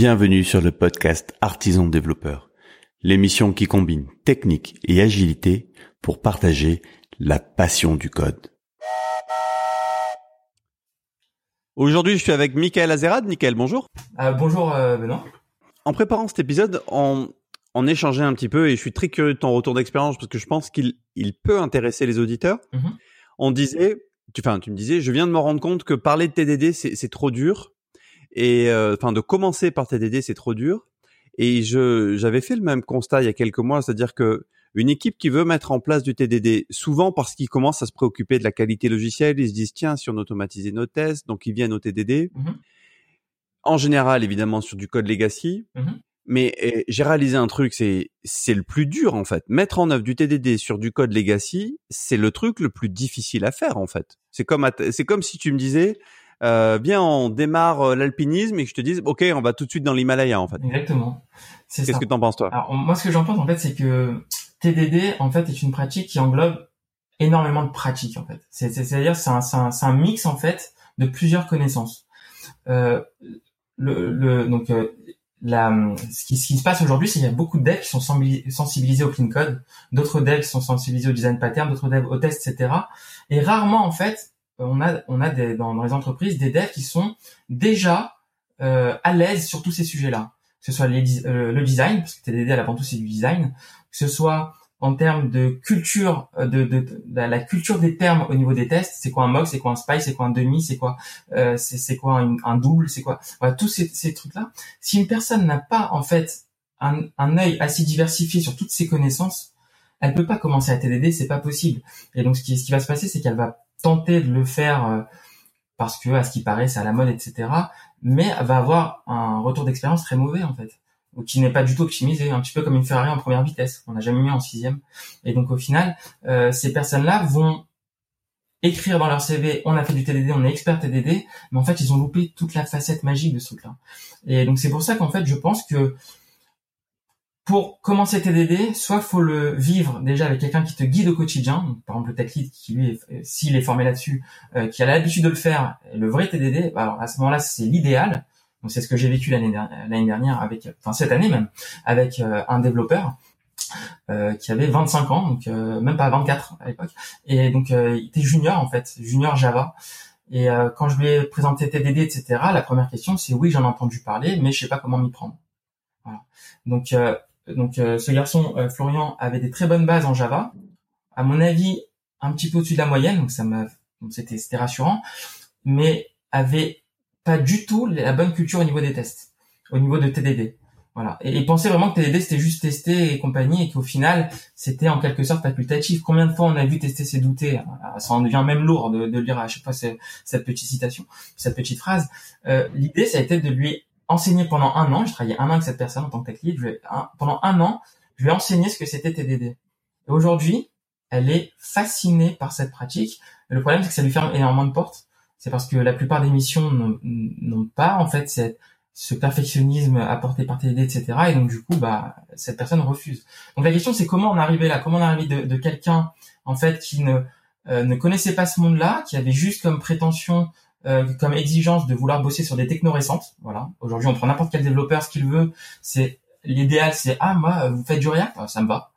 Bienvenue sur le podcast Artisan Développeur, l'émission qui combine technique et agilité pour partager la passion du code. Aujourd'hui, je suis avec Michael Azerad. Michael, bonjour. Euh, bonjour euh, Benoît. En préparant cet épisode, on, on échangeait un petit peu et je suis très curieux de ton retour d'expérience parce que je pense qu'il il peut intéresser les auditeurs. Mhm. On disait, tu, enfin, tu me disais, je viens de me rendre compte que parler de TDD, c'est trop dur. Et euh, enfin, de commencer par TDD, c'est trop dur. Et je j'avais fait le même constat il y a quelques mois, c'est-à-dire que une équipe qui veut mettre en place du TDD, souvent parce qu'ils commencent à se préoccuper de la qualité logicielle, ils se disent tiens, si on automatisait nos tests, donc ils viennent au TDD. Mhm. En général, évidemment, sur du code legacy. Mhm. Mais euh, j'ai réalisé un truc, c'est c'est le plus dur en fait. Mettre en œuvre du TDD sur du code legacy, c'est le truc le plus difficile à faire en fait. C'est comme c'est comme si tu me disais, euh, bien on démarre euh, l'alpinisme et que je te dise, ok, on va tout de suite dans l'Himalaya en fait. Exactement. C'est Qu'est-ce que t'en penses toi? Alors moi ce que j'en pense en fait c'est que TDD en fait est une pratique qui englobe énormément de pratiques en fait. C'est- c'est- C'est-à-dire c'est un, mix en fait de plusieurs connaissances. Euh, le, le donc euh, la, ce, qui, ce qui se passe aujourd'hui, c'est qu'il y a beaucoup de devs qui sont sensibilisés au clean code, d'autres devs qui sont sensibilisés au design pattern, d'autres devs au test, etc. Et rarement en fait, on a on a des, dans, dans les entreprises des devs qui sont déjà euh, à l'aise sur tous ces sujets-là, que ce soit les euh, le design, parce que TDD à l'avant tout c'est du design, que ce soit en termes de culture, euh, de, de, de la culture des termes au niveau des tests, c'est quoi un mock, c'est quoi un spy, c'est quoi un demi, c'est quoi euh, c'est quoi un, un double, c'est quoi voilà tous ces, ces trucs-là. Si une personne n'a pas en fait un, un œil assez diversifié sur toutes ses connaissances, elle peut pas commencer à TDD, c'est pas possible. Et donc ce qui, ce qui va se passer, c'est qu'elle va tenter de le faire euh, parce que à ce qui paraît c'est à la mode, etc. Mais va avoir un retour d'expérience très mauvais en fait, ou qui n'est pas du tout optimisé, un petit peu comme une Ferrari en première vitesse, qu'on n'a jamais mis en sixième. Et donc au final, euh, ces personnes-là vont écrire dans leur CV, on a fait du TDD, on est expert TDD, mais en fait ils ont loupé toute la facette magique de ce truc-là. Et donc c'est pour ça qu'en fait je pense que pour commencer TDD, soit faut le vivre déjà avec quelqu'un qui te guide au quotidien, par exemple le tech lead qui lui, euh, s'il est formé là-dessus, euh, qui a l'habitude de le faire, le vrai TDD, bah, alors à ce moment-là c'est l'idéal. Donc c'est ce que j'ai vécu l'année dernière, avec, enfin cette année même, avec euh, un développeur euh, qui avait 25 ans, donc euh, même pas 24 à l'époque, et donc euh, il était junior en fait, junior Java. Et quand je lui ai présenté TDD, etc., la première question c'est oui j'en ai entendu parler, mais je sais pas comment m'y prendre. Voilà. Donc donc euh, ce garçon euh, Florian avait des très bonnes bases en Java, à mon avis un petit peu au-dessus de la moyenne, donc ça m'a, c'était c'était rassurant, mais avait pas du tout la bonne culture au niveau des tests, au niveau de TDD. Voilà. Et, et pensait vraiment que TDD c'était juste tester et compagnie et qu'au final c'était en quelque sorte facultatif. Combien de fois on a vu tester ses douter Ah, Ça en devient même lourd de, de lire à chaque fois ce- cette petite citation, cette petite phrase. Euh, L'idée ça a été de lui enseigner pendant un an. J'ai travaillé un an avec cette personne en tant que tech lead. Je un- pendant un an, je lui ai enseigné ce que c'était TDD. Et aujourd'hui, elle est fascinée par cette pratique. Le problème c'est que ça lui ferme énormément de portes. C'est parce que la plupart des missions n'ont- pas en fait ce perfectionnisme apporté par TDD, etc. Et donc du coup, bah, cette personne refuse. Donc la question, c'est comment on arrivé là? Comment on arrivé de, de quelqu'un en fait qui ne euh, ne connaissait pas ce monde-là, qui avait juste comme prétention, comme exigence de vouloir bosser sur des technos récentes. Voilà. Aujourd'hui, on prend n'importe quel développeur, ce qu'il veut. C'est l'idéal, c'est ah moi, vous faites du React, Ah, ça me va.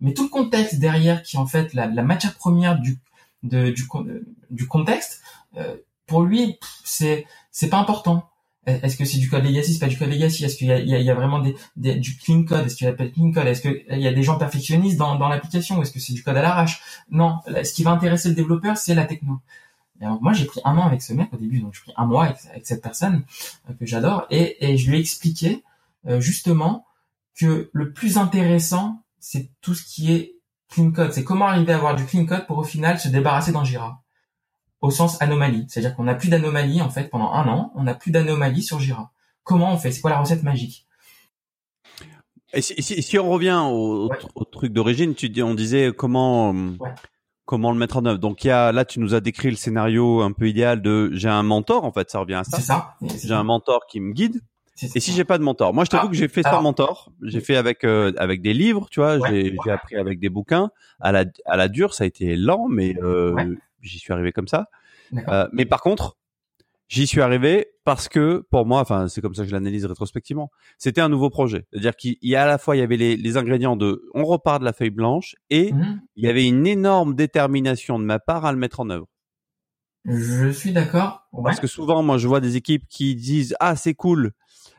Mais tout le contexte derrière, qui est en fait la, la matière première du de, du euh, du contexte, euh, pour lui, c'est c'est pas important. Est-ce que c'est du code legacy, c'est pas du code legacy? Est-ce qu'il y a, il y a- vraiment des, du clean code? Est-ce qu'il appelle clean code? Est-ce qu'il y a des gens perfectionnistes dans, dans l'application? Est-ce que c'est du code à l'arrache? Non, ce qui va intéresser le développeur, c'est la techno. Et alors, moi, j'ai pris un an avec ce mec au début, donc j'ai pris un mois avec, avec cette personne euh, que j'adore, et, et je lui ai expliqué euh, justement que le plus intéressant, c'est tout ce qui est clean code. C'est comment arriver à avoir du clean code pour au final se débarrasser d'un Jira au sens anomalie. C'est-à-dire qu'on n'a plus d'anomalie, en fait, pendant un an, on n'a plus d'anomalie sur Jira. Comment on fait? C'est quoi la recette magique? Et si, si- si on revient au, Ouais. au truc d'origine, tu dis, on disait comment euh, Ouais. Comment le mettre en œuvre. Donc il y a là, tu nous as décrit le scénario un peu idéal de j'ai un mentor en fait, ça revient à ça. C'est ça J'ai un mentor qui me guide. Et si j'ai pas de mentor, moi je t'avoue Ah, que j'ai fait sans mentor. J'ai fait avec euh, avec des livres, tu vois. Ouais, j'ai ouais. appris avec des bouquins. À la à la dure, ça a été lent, mais euh, Ouais. j'y suis arrivé comme ça. Euh, mais par contre, J'y suis arrivé parce que pour moi, enfin c'est comme ça que je l'analyse rétrospectivement, c'était un nouveau projet. C'est-à-dire qu'il y a à la fois il y avait les, les, ingrédients de on repart de la feuille blanche et mhm. il y avait une énorme détermination de ma part à le mettre en œuvre. Je suis d'accord. Parce que souvent moi je vois des équipes qui disent ah c'est cool,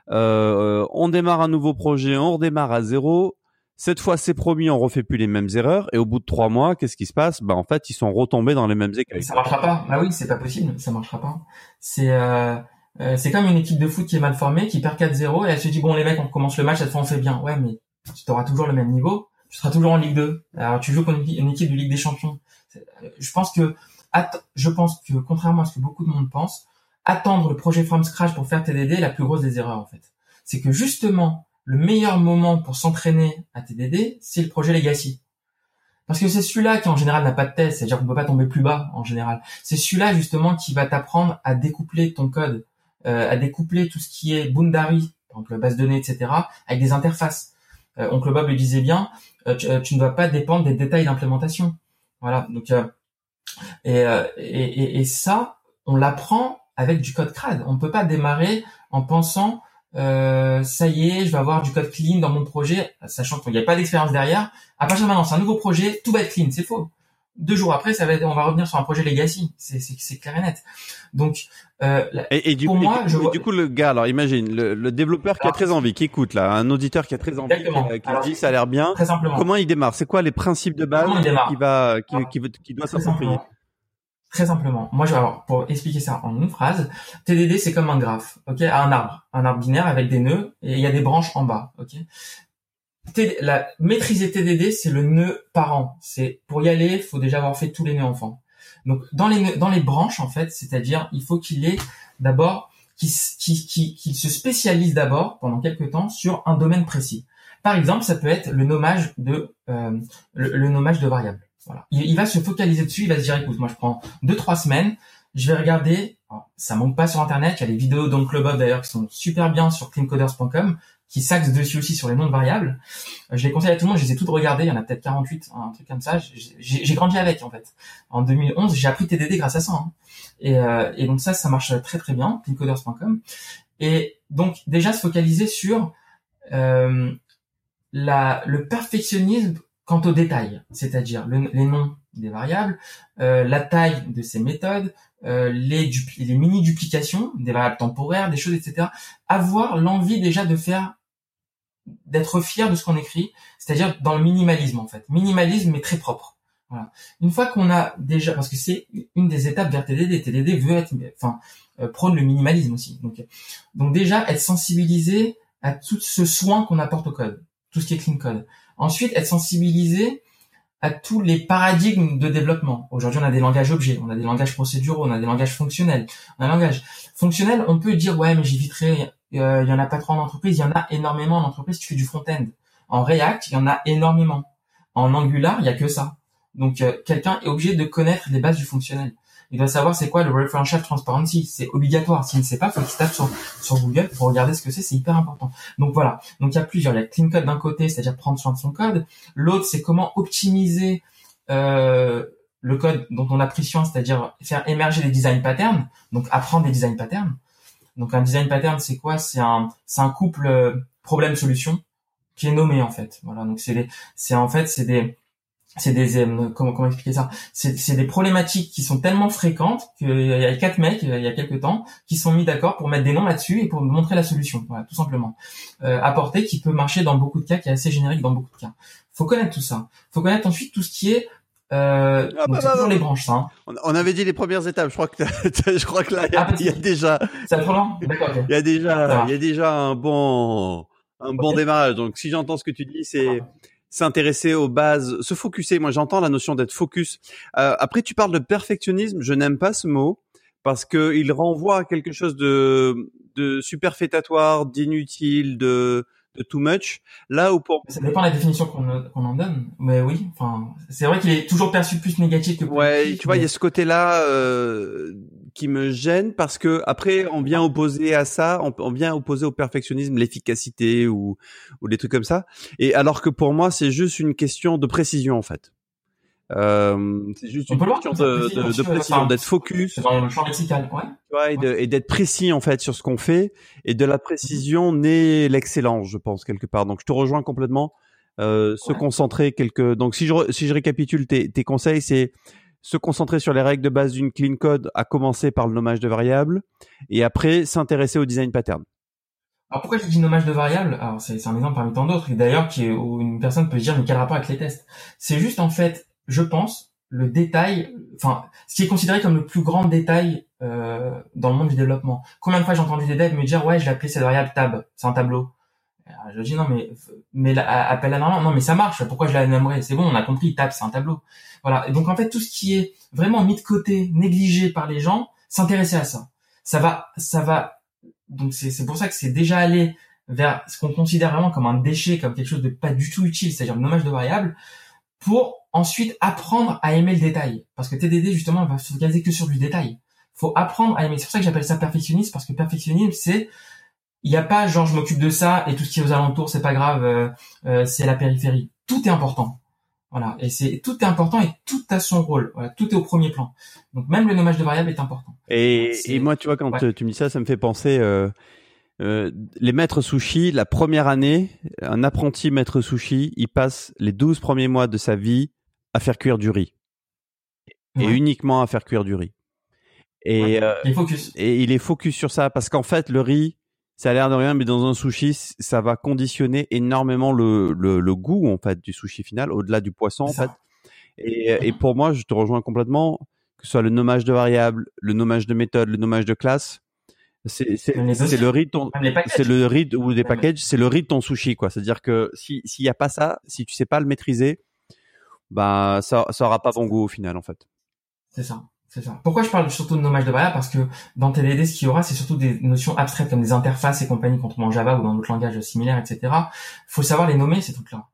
euh, on démarre un nouveau projet, on redémarre à zéro cette fois, c'est promis, on refait plus les mêmes erreurs. Et au bout de trois mois, qu'est-ce qui se passe? Bah en fait, ils sont retombés dans les mêmes écueils. Ça marchera pas. Bah oui, c'est pas possible. Ça marchera pas. C'est euh, euh, c'est comme une équipe de foot qui est mal formée, qui perd 4-0 et elle se dit bon les mecs, on commence le match, cette fois on fait bien. Ouais, mais tu auras toujours le même niveau. Tu seras toujours en Ligue 2. Alors tu joues contre une équipe de Ligue des Champions. Euh, je pense que je pense que contrairement à ce que beaucoup de monde pense, attendre le projet from scratch pour faire TDD est la plus grosse des erreurs en fait. C'est que justement le meilleur moment pour s'entraîner à TDD, c'est le projet Legacy. Parce que c'est celui-là qui en général n'a pas de test, c'est-à-dire qu'on peut pas tomber plus bas en général. C'est celui-là justement qui va t'apprendre à découpler ton code, euh, à découpler tout ce qui est Boundary, donc base de données, etc., avec des interfaces. Euh, Oncle Bob le disait bien, euh, tu, ne dois pas dépendre des détails d'implémentation. Voilà. Donc et, et, et, ça, on l'apprend avec du code CRAD. On ne peut pas démarrer en pensant euh, ça y est, je vais avoir du code clean dans mon projet, sachant qu'il n'y a pas d'expérience derrière. À partir de maintenant, c'est un nouveau projet, tout va être clean, c'est faux. Deux jours après, ça va être, on va revenir sur un projet legacy, c'est c'est clair et net. Donc, euh, et, du pour coup, moi, du, coup, du coup, le gars, alors imagine le, développeur qui a très envie, qui écoute là, un auditeur qui a très envie, qui, dit ça a l'air bien. Très simplement. Comment il démarre? C'est quoi les principes de base qui va, qui, qui, qui doit s'approprier Très simplement. Moi, je vais alors pour expliquer ça en une phrase, TDD c'est comme un graphe, ok, un arbre, un arbre binaire avec des nœuds et il y a des branches en bas, ok? la maîtriser TDD, c'est le nœud parent. C'est pour y aller, il faut déjà avoir fait tous les nœuds enfants. Donc dans les dans les branches en fait, c'est-à-dire il faut qu'il ait d'abord qu'il qui, qui, se spécialise d'abord pendant quelques temps sur un domaine précis. Par exemple, ça peut être le nommage de euh, le nommage de variables. Voilà. Il, va se focaliser dessus, il va se dire écoute, moi je prends deux trois semaines, je vais regarder. ça monte pas sur internet, il y a les vidéos d'Oncle Bob d'ailleurs qui sont super bien sur cleancoders.com qui s'axent dessus aussi sur les noms de variables. Euh, je les conseille à tout le monde, je les ai toutes regardées, il y en a peut-être 48, un truc comme ça. J'ai grandi avec en fait. En 2011, j'ai appris TDD grâce à ça. Hein. Et, euh, et, donc ça, ça marche très très bien, cleancoders.com. Et donc déjà se focaliser sur euh, le perfectionnisme Quant aux détails, c'est-à-dire les noms des variables, euh, la taille de ces méthodes, euh, les, mini-duplications, des variables temporaires, des choses, etc. Avoir l'envie déjà de faire, d'être fier de ce qu'on écrit, c'est-à-dire dans le minimalisme en fait. Minimalisme mais très propre. Une fois qu'on a déjà, parce que c'est une des étapes vers TDD, TDD veut être, enfin, euh, prône le minimalisme aussi. Donc, donc déjà être sensibilisé à tout ce soin qu'on apporte au code, tout ce qui est clean code. Ensuite, être sensibilisé à tous les paradigmes de développement. Aujourd'hui, on a des langages objets, on a des langages procéduraux, on a des langages fonctionnels. On un langage fonctionnel, on peut dire ouais, mais j'éviterai. Euh, il y en a pas trop en entreprise, il y en a énormément en entreprise. Tu fais du front-end. En React, il y en a énormément. En Angular, il y a que ça. Donc, euh, quelqu'un est obligé de connaître les bases du fonctionnel il doit savoir c'est quoi le referential transparency. C'est obligatoire. S'il ne sait pas, faut qu'il tape sur, sur Google pour regarder ce que c'est. C'est hyper important. Donc voilà. Donc il y a plusieurs. Il y a clean code d'un côté, c'est-à-dire prendre soin de son code. L'autre, c'est comment optimiser euh, le code dont on a pris soin, c'est-à-dire faire émerger des design patterns. Donc apprendre des design patterns. Donc un design pattern, c'est quoi? C'est un, c'est un couple euh, problème-solution qui est nommé en fait. Voilà. Donc c'est c'est en fait c'est des c'est des euh, comment comment expliquer ça? C'est des problématiques qui sont tellement fréquentes qu'il y a quatre mecs il y a quelques temps qui sont mis d'accord pour mettre des noms là-dessus et pour montrer la solution voilà tout simplement. Euh, apporter qui peut marcher dans beaucoup de cas qui est assez générique dans beaucoup de cas. Faut connaître tout ça. Faut connaître ensuite tout ce qui est euh, ah, bah, bah, les branches ça, hein. on avait dit les premières étapes je crois que je crois que là il y a, ah, déjà il y a déjà il y a déjà un bon un bon démarrage. Donc si j'entends ce que tu dis c'est s'intéresser aux bases, se focuser. Moi, j'entends la notion d'être focus. Euh, après, tu parles de perfectionnisme. Je n'aime pas ce mot parce que il renvoie à quelque chose de, de superfétatoire, d'inutile, de, de too much. Là où pour ça dépend de la définition qu'on en donne, mais oui. Enfin, c'est vrai qu'il est toujours perçu plus négatif que positif. Ouais, tu vois, il y a ce côté-là euh, qui me gêne parce que après on vient opposer à ça, on, vient opposer au perfectionnisme l'efficacité ou ou des trucs comme ça. Et alors que pour moi c'est juste une question de précision en fait. Euh, c'est juste une question de, de, de, précision, d'être focus. Dans le champ lexical, ouais. et, d'être précis en fait sur ce qu'on fait. Et de la précision naît l'excellence, je pense quelque part. Donc je te rejoins complètement. Euh, se concentrer quelque. Donc si je si je récapitule tes, tes conseils, c'est se concentrer sur les règles de base d'une clean code, à commencer par le nommage de variables, et après s'intéresser au design pattern. Alors pourquoi je dis nommage de variables? Alors c'est un exemple parmi tant d'autres, et d'ailleurs qui est, où une personne peut se dire mais quel rapport avec les tests? C'est juste en fait je pense, le détail, enfin, ce qui est considéré comme le plus grand détail euh, dans le monde du développement. Combien de fois j'ai entendu des devs me dire ouais, je l'ai appelé cette variable tab, c'est un tableau. Je dis non mais mais appelle la normalement non mais ça marche. Pourquoi je la nommerais? C'est bon, on a compris, tab c'est un tableau. Voilà. Et donc en fait tout ce qui est vraiment mis de côté, négligé par les gens, s'intéresser à ça. Ça va, ça va. Donc c'est pour ça que c'est déjà allé vers ce qu'on considère vraiment comme un déchet, comme quelque chose de pas du tout utile, c'est-à-dire le nommage de variable, pour ensuite apprendre à aimer le détail. Parce que TDD, justement, va se focaliser que sur du détail. Faut apprendre à aimer. C'est pour ça que j'appelle ça perfectionniste, parce que perfectionnisme, c'est, il n'y a pas genre je m'occupe de ça et tout ce qui est aux alentours, c'est pas grave, euh, euh, c'est la périphérie. Tout est important. Voilà. Et c'est, tout est important et tout a son rôle. Voilà. Tout est au premier plan. Donc même le nommage de variable est important. Et, et moi, tu vois, quand tu me dis ça, ça me fait penser, euh, euh, les maîtres sushi, la première année, un apprenti maître sushi, il passe les 12 premiers mois de sa vie à faire cuire du riz. Et uniquement à faire cuire du riz. Et, euh, il focus. et il est focus sur ça parce qu'en fait, le riz, ça a l'air de rien, mais dans un sushi, ça va conditionner énormément le, le, goût en fait du sushi final, au-delà du poisson en fait. Et, et, pour moi, je te rejoins complètement, que ce soit le nommage de variables, le nommage de méthode, le nommage de classe, c'est le ton c'est le riz ou des packages c'est le de ton sushi quoi. C'est à dire que si s'il y a pas ça si tu sais pas le maîtriser bah ça ça aura pas bon goût au final en fait. C'est ça c'est ça pourquoi je parle surtout de nommage de variable parce que dans TDD ce qu'il y aura c'est surtout des notions abstraites comme des interfaces et compagnie contre en Java ou dans d'autres langages similaires etc faut savoir les nommer ces trucs là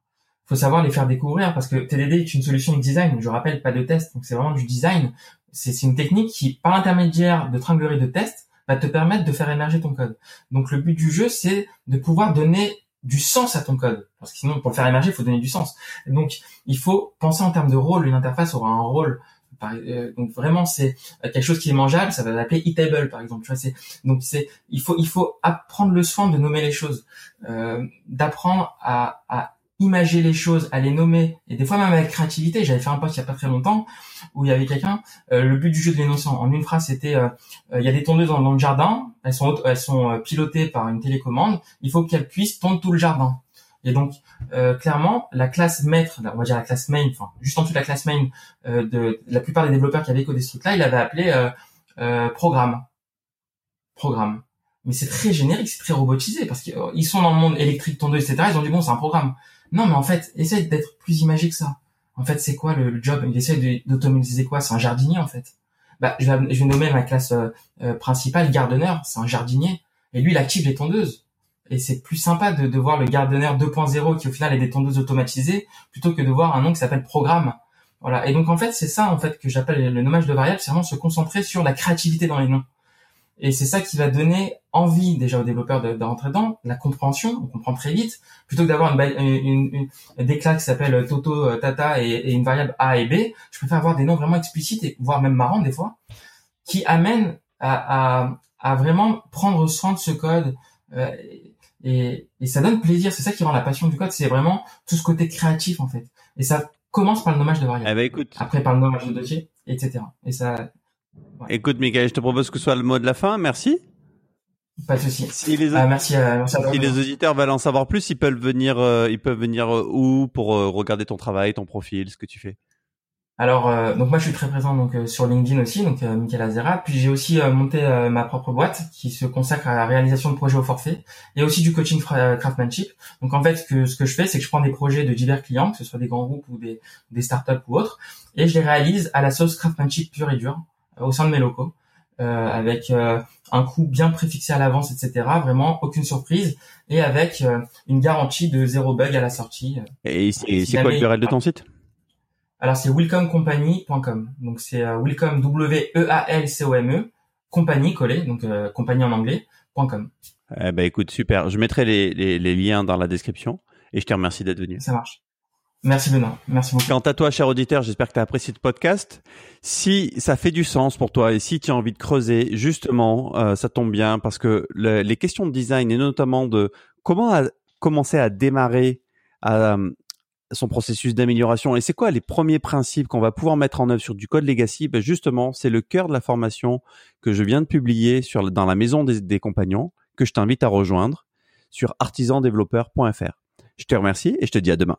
faut savoir les faire découvrir parce que TDD est une solution de design je rappelle pas de test donc c'est vraiment du design c'est une technique qui par l'intermédiaire de tringlerie de tests va te permettre de faire émerger ton code. Donc le but du jeu, c'est de pouvoir donner du sens à ton code. Parce que sinon, pour le faire émerger, il faut donner du sens. Donc, il faut penser en termes de rôle. Une interface aura un rôle. Euh, donc vraiment, c'est quelque chose qui est mangeable. Ça va l'appeler eatable, par exemple. Tu vois, donc c'est il faut il faut apprendre le soin de nommer les choses, euh, d'apprendre à, à imager les choses, à les nommer, et des fois même avec créativité. J'avais fait un post il y a pas très longtemps où il y avait quelqu'un. Euh, le but du jeu de l'énoncé en une phrase, c'était euh, euh, il y a des tondeuses dans, le jardin. Elles sont elles sont pilotées par une télécommande. Il faut qu'elles puissent tondre tout le jardin. Et donc clairement, la classe maître, on va dire la classe main, enfin juste en dessous de la classe main de, la plupart des développeurs qui avaient codé ce truc-là, il avait appelé programme. Programme mais c'est très générique, c'est très robotisé parce qu'ils sont dans le monde électrique, tondeuse, etc. Ils ont dit bon, c'est un programme. Non, mais en fait, essaye d'être plus imagé que ça. En fait, c'est quoi le, job? Il essaie d'automatiser quoi? C'est un jardinier, en fait. Bah, je vais, je vais nommer ma classe euh, euh, principale gardeneur. C'est un jardinier. Et lui, il active les tondeuses. Et c'est plus sympa de, de voir le gardeneur 2.0 qui, au final, est des tondeuses automatisées, plutôt que de voir un nom qui s'appelle programme. Voilà. Et donc, en fait, c'est ça, en fait, que j'appelle le nommage de variable. C'est vraiment se concentrer sur la créativité dans les noms. Et c'est ça qui va donner envie déjà aux développeurs de, de, dedans, la compréhension, on comprend très vite, plutôt que d'avoir une, une, une, des classes qui s'appellent Toto, Tata et, une variable A et B, je préfère avoir des noms vraiment explicites, et voire même marrants des fois, qui amènent à, à, à vraiment prendre soin de ce code. Euh, et, et, ça donne plaisir, c'est ça qui rend la passion du code, c'est vraiment tout ce côté créatif en fait. Et ça commence par le nommage de variable. Eh ben, écoute. Après par le nommage de dossier, etc. Et ça, Écoute, Michael, je te propose que ce soit le mot de la fin. Merci. Pas de souci. Si les, ah, merci, euh, si les auditeurs veulent en savoir plus, ils peuvent venir, euh, ils peuvent venir euh, où pour regarder ton travail, ton profil, ce que tu fais. Alors, donc moi je suis très présent donc sur LinkedIn aussi, donc Michael Azera. Puis j'ai aussi monté ma propre boîte qui se consacre à la réalisation de projets au forfait et aussi du coaching craftsmanship. Donc en fait, ce que, ce que je fais, c'est que je prends des projets de divers clients, que ce soit des grands groupes ou des, des startups ou autres, et je les réalise à la sauce craftsmanship pure et dure au sein de mes locaux, euh, avec euh, un coût bien préfixé à l'avance, etc. Vraiment aucune surprise et avec euh, une garantie de zéro bug à la sortie. Et c'est quoi l'URL de ton site? Alors c'est welcomecompany.com. Donc c'est welcome W E A L C O M E compagnie collé donc compagnie en anglais .com. Eh ben écoute super, je mettrai les, les, les liens dans la description et je te remercie d'être venu. Ça marche. Merci Benoît, merci beaucoup. Quant à toi, cher auditeur, j'espère que tu as apprécié ce podcast. Si ça fait du sens pour toi et si tu as envie de creuser, justement, euh, ça tombe bien parce que les questions de design et notamment de comment commencer à démarrer à, son processus d'amélioration et c'est quoi les premiers principes qu'on va pouvoir mettre en œuvre sur du code legacy? Ben Justement, c'est le cœur de la formation que je viens de publier dans la maison des, des compagnons que je t'invite à rejoindre sur artisandéveloppeur.fr. Je te remercie et je te dis à demain.